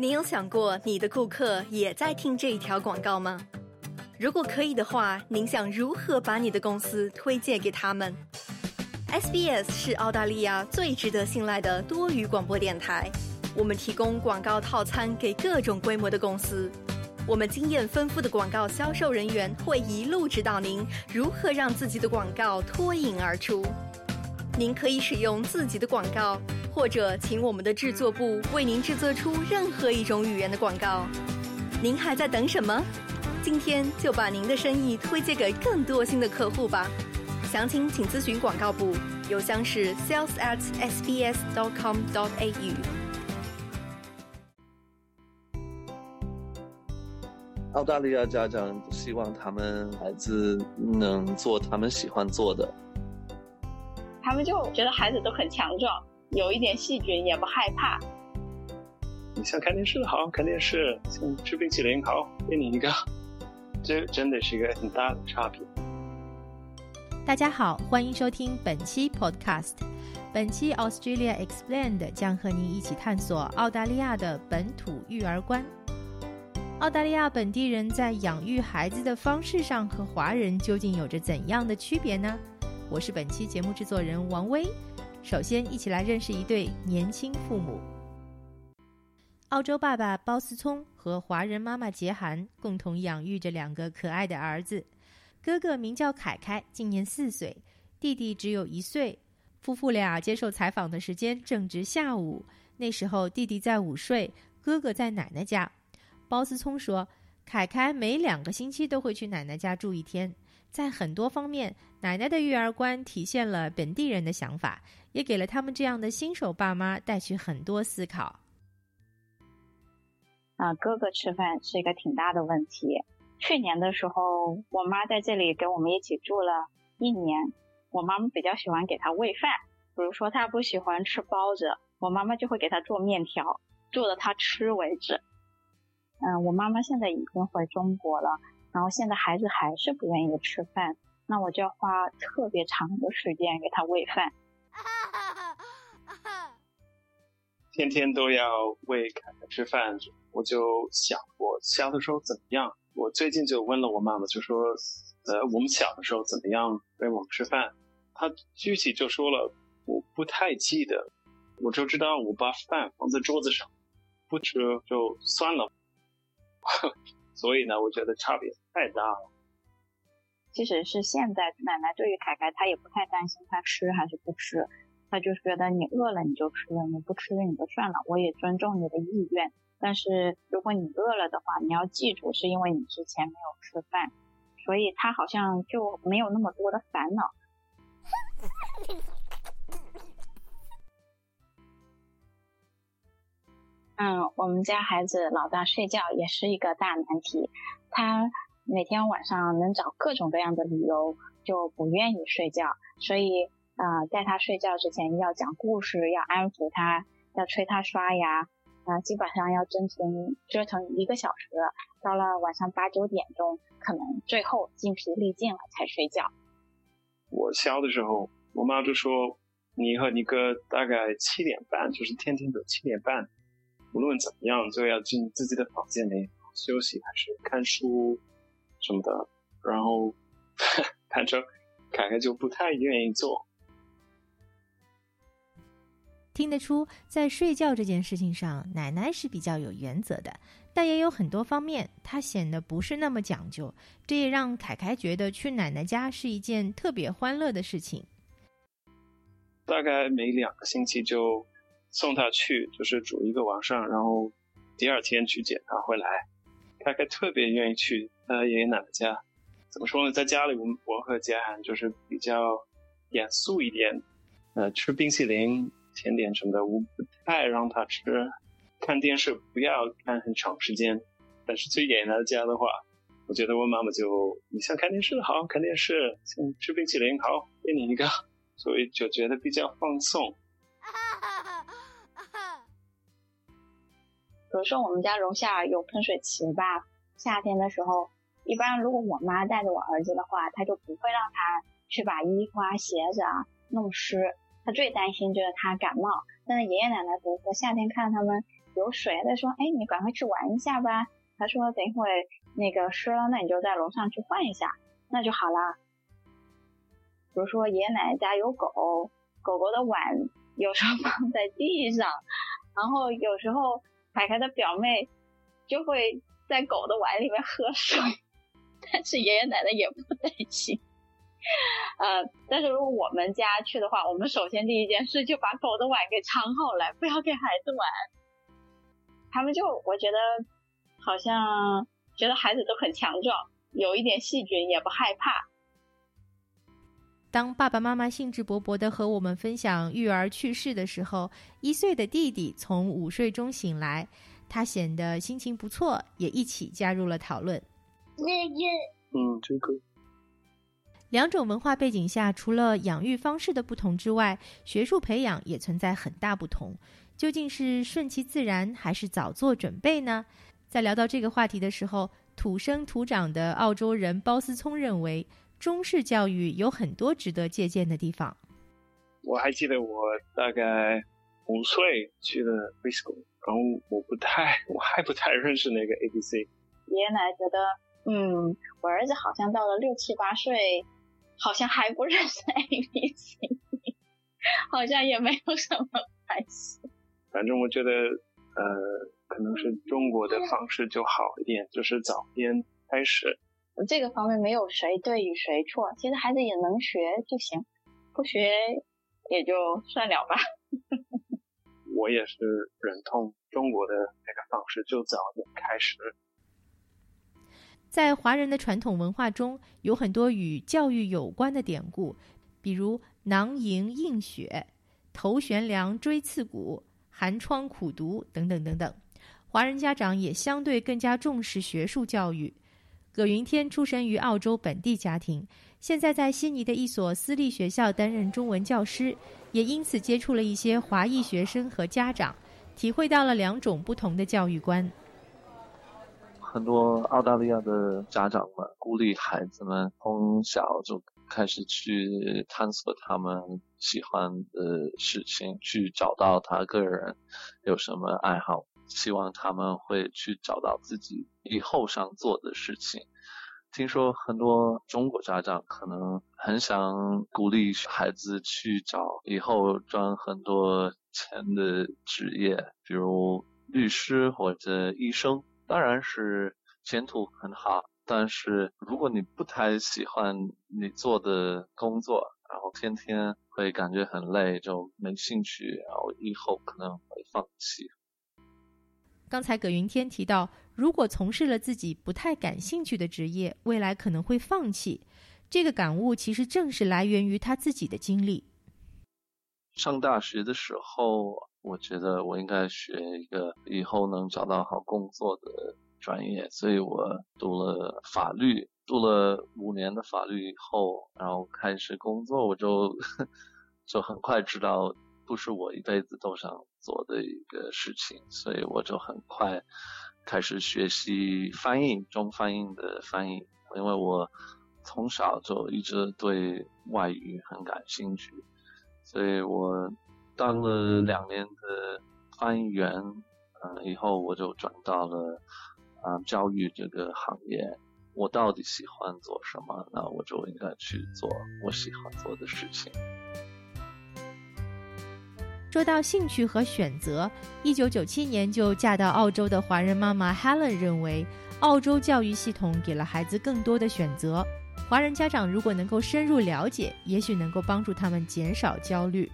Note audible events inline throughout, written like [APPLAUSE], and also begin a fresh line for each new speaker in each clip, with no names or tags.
你有想过你的顾客也在听这一条广告吗？如果可以的话，您想如何把你的公司推荐给他们？SBS 是澳大利亚最值得信赖的多语广播电台，我们提供广告套餐给各种规模的公司。我们经验丰富的广告销售人员会一路指导您如何让自己的广告脱颖而出。您可以使用自己的广告，或者请我们的制作部为您制作出任何一种语言的广告。您还在等什么？今天就把您的生意推荐给更多新的客户吧。详情请咨询广告部，邮箱是 sales at sbs dot com dot au。
澳大利亚家长希望他们孩子能做他们喜欢做的。
他们就觉得孩子都很强壮，有一点细菌也不害怕。
你想看电视好，看电视；想吃冰淇淋好，给你一个。这真的是一个很大的差别。
大家好，欢迎收听本期 Podcast。本期 Australia Explained 将和您一起探索澳大利亚的本土育儿观。澳大利亚本地人在养育孩子的方式上和华人究竟有着怎样的区别呢？我是本期节目制作人王威。首先，一起来认识一对年轻父母。澳洲爸爸包思聪和华人妈妈杰涵共同养育着两个可爱的儿子。哥哥名叫凯凯，今年四岁；弟弟只有一岁。夫妇俩接受采访的时间正值下午，那时候弟弟在午睡，哥哥在奶奶家。包思聪说：“凯凯每两个星期都会去奶奶家住一天，在很多方面，奶奶的育儿观体现了本地人的想法，也给了他们这样的新手爸妈带去很多思考。”
啊，哥哥吃饭是一个挺大的问题。去年的时候，我妈在这里跟我们一起住了一年。我妈妈比较喜欢给他喂饭，比如说他不喜欢吃包子，我妈妈就会给他做面条，做的他吃为止。嗯，我妈妈现在已经回中国了，然后现在孩子还是不愿意吃饭，那我就要花特别长的时间给他喂饭。[LAUGHS]
天天都要喂凯凯吃饭，我就想我小的时候怎么样？我最近就问了我妈妈，就说，呃，我们小的时候怎么样喂我们吃饭？她具体就说了，我不太记得，我就知道我把饭放在桌子上，不吃就算了。所以呢，我觉得差别太大了。
即使是现在，奶奶对于凯凯，她也不太担心他吃还是不吃。他就是觉得你饿了你就吃，你不吃你就算了，我也尊重你的意愿。但是如果你饿了的话，你要记住是因为你之前没有吃饭，所以他好像就没有那么多的烦恼。[LAUGHS] 嗯，我们家孩子老大睡觉也是一个大难题，他每天晚上能找各种各样的理由就不愿意睡觉，所以。啊，在他睡觉之前要讲故事，要安抚他，要催他刷牙，啊，基本上要折腾折腾一个小时，到了晚上八九点钟，可能最后精疲力尽了才睡觉。
我小的时候，我妈就说，你和你哥大概七点半，就是天天都七点半，无论怎么样就要进自己的房间里休息，还是看书什么的，然后反正凯凯就不太愿意做。
听得出，在睡觉这件事情上，奶奶是比较有原则的，但也有很多方面，她显得不是那么讲究。这也让凯凯觉得去奶奶家是一件特别欢乐的事情。
大概每两个星期就送他去，就是住一个晚上，然后第二天去接他回来。凯凯特别愿意去他爷爷奶奶家。怎么说呢？在家里，我我和家涵就是比较严肃一点，呃，吃冰淇淋。甜点什么的，我不太让他吃。看电视不要看很长时间，但是去爷爷奶奶家的话，我觉得我妈妈就你想看电视好看电视，想吃冰淇淋好给你一个，所以就觉得比较放松。
比如说我们家楼下有喷水池吧，夏天的时候，一般如果我妈带着我儿子的话，她就不会让他去把衣服啊、鞋子啊弄湿。他最担心就是他感冒，但是爷爷奶奶比如说夏天看到他们有水，他说，哎，你赶快去玩一下吧。他说等会那个湿了，那你就在楼上去换一下，那就好啦。比如说爷爷奶奶家有狗，狗狗的碗有时候放在地上，然后有时候凯凯的表妹就会在狗的碗里面喝水，但是爷爷奶奶也不担心。呃，但是如果我们家去的话，我们首先第一件事就把狗的碗给藏好来，不要给孩子玩。他们就我觉得好像觉得孩子都很强壮，有一点细菌也不害怕。
当爸爸妈妈兴致勃勃地和我们分享育儿趣事的时候，一岁的弟弟从午睡中醒来，他显得心情不错，也一起加入了讨论。
嗯，这个。
两种文化背景下，除了养育方式的不同之外，学术培养也存在很大不同。究竟是顺其自然，还是早做准备呢？在聊到这个话题的时候，土生土长的澳洲人包思聪认为。中式教育有很多值得借鉴的地方。
我还记得我大概五岁去的 preschool，然后我不太，[LAUGHS] 我还不太认识那个 A B C。
爷爷奶奶觉得，嗯，我儿子好像到了六七八岁，好像还不认识 A B C，好像也没有什么关系。
反正我觉得，呃，可能是中国的方式就好一点，就是早边开始。
这个方面没有谁对与谁错，其实孩子也能学就行，不学也就算了吧。[LAUGHS]
我也是忍痛中国的那个方式，就早点开始。
在华人的传统文化中，有很多与教育有关的典故，比如“囊萤映雪”“头悬梁锥刺股”“寒窗苦读”等等等等。华人家长也相对更加重视学术教育。葛云天出生于澳洲本地家庭，现在在悉尼的一所私立学校担任中文教师，也因此接触了一些华裔学生和家长，体会到了两种不同的教育观。
很多澳大利亚的家长们鼓励孩子们从小就开始去探索他们喜欢的事情，去找到他个人有什么爱好。希望他们会去找到自己以后想做的事情。听说很多中国家长可能很想鼓励孩子去找以后赚很多钱的职业，比如律师或者医生，当然是前途很好。但是如果你不太喜欢你做的工作，然后天天会感觉很累，就没兴趣，然后以后可能会放弃。
刚才葛云天提到，如果从事了自己不太感兴趣的职业，未来可能会放弃。这个感悟其实正是来源于他自己的经历。
上大学的时候，我觉得我应该学一个以后能找到好工作的专业，所以我读了法律，读了五年的法律以后，然后开始工作，我就 [LAUGHS] 就很快知道。不是我一辈子都想做的一个事情，所以我就很快开始学习翻译中翻译的翻译，因为我从小就一直对外语很感兴趣，所以我当了两年的翻译员，嗯，以后我就转到了啊教育这个行业。我到底喜欢做什么？那我就应该去做我喜欢做的事情。
说到兴趣和选择，一九九七年就嫁到澳洲的华人妈妈 Helen 认为，澳洲教育系统给了孩子更多的选择。华人家长如果能够深入了解，也许能够帮助他们减少焦虑。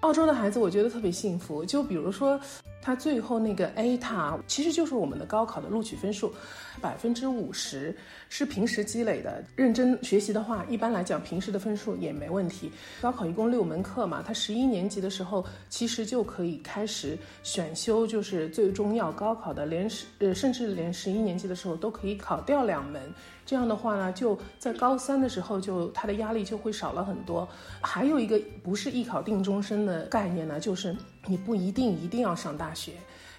澳洲的孩子我觉得特别幸福，就比如说。他最后那个 A 塔其实就是我们的高考的录取分数，百分之五十是平时积累的。认真学习的话，一般来讲平时的分数也没问题。高考一共六门课嘛，他十一年级的时候其实就可以开始选修，就是最终要高考的，连十呃甚至连十一年级的时候都可以考掉两门。这样的话呢，就在高三的时候就他的压力就会少了很多。还有一个不是艺考定终身的概念呢，就是你不一定一定要上大。学，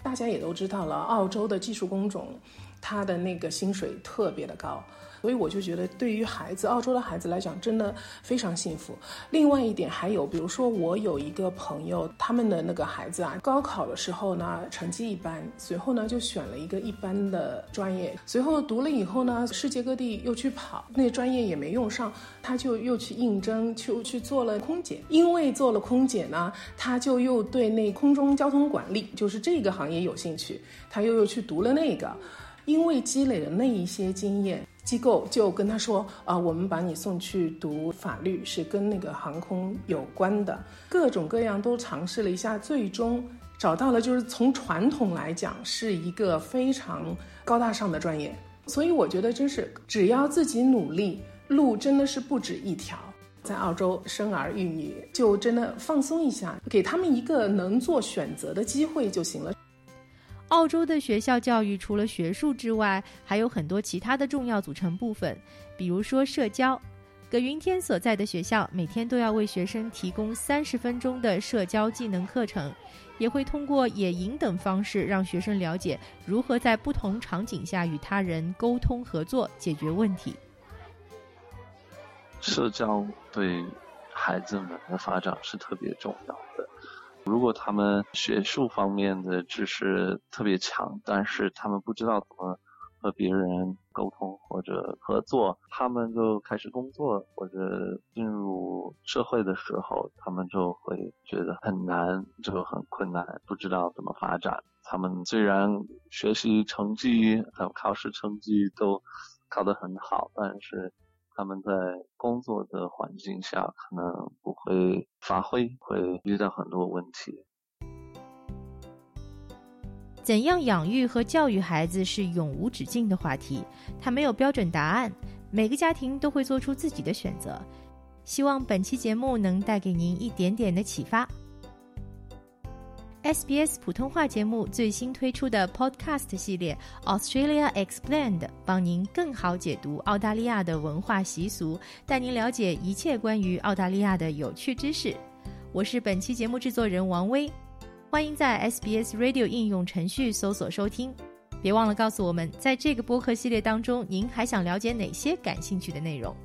大家也都知道了，澳洲的技术工种，他的那个薪水特别的高。所以我就觉得，对于孩子，澳洲的孩子来讲，真的非常幸福。另外一点还有，比如说我有一个朋友，他们的那个孩子啊，高考的时候呢，成绩一般，随后呢就选了一个一般的专业，随后读了以后呢，世界各地又去跑，那专业也没用上，他就又去应征，就去做了空姐。因为做了空姐呢，他就又对那空中交通管理，就是这个行业也有兴趣，他又又去读了那个，因为积累了那一些经验。机构就跟他说啊，我们把你送去读法律，是跟那个航空有关的，各种各样都尝试了一下，最终找到了就是从传统来讲是一个非常高大上的专业。所以我觉得真是只要自己努力，路真的是不止一条。在澳洲生儿育女，就真的放松一下，给他们一个能做选择的机会就行了。
澳洲的学校教育除了学术之外，还有很多其他的重要组成部分，比如说社交。葛云天所在的学校每天都要为学生提供三十分钟的社交技能课程，也会通过野营等方式让学生了解如何在不同场景下与他人沟通合作、解决问题。
社交对孩子们的发展是特别重要的。如果他们学术方面的知识特别强，但是他们不知道怎么和别人沟通或者合作，他们就开始工作或者进入社会的时候，他们就会觉得很难，就很困难，不知道怎么发展。他们虽然学习成绩还有考试成绩都考得很好，但是。他们在工作的环境下可能不会发挥，会遇到很多问题。
怎样养育和教育孩子是永无止境的话题，它没有标准答案，每个家庭都会做出自己的选择。希望本期节目能带给您一点点的启发。SBS 普通话节目最新推出的 Podcast 系列《Australia Explained》，帮您更好解读澳大利亚的文化习俗，带您了解一切关于澳大利亚的有趣知识。我是本期节目制作人王威，欢迎在 SBS Radio 应用程序搜索收听。别忘了告诉我们，在这个播客系列当中，您还想了解哪些感兴趣的内容。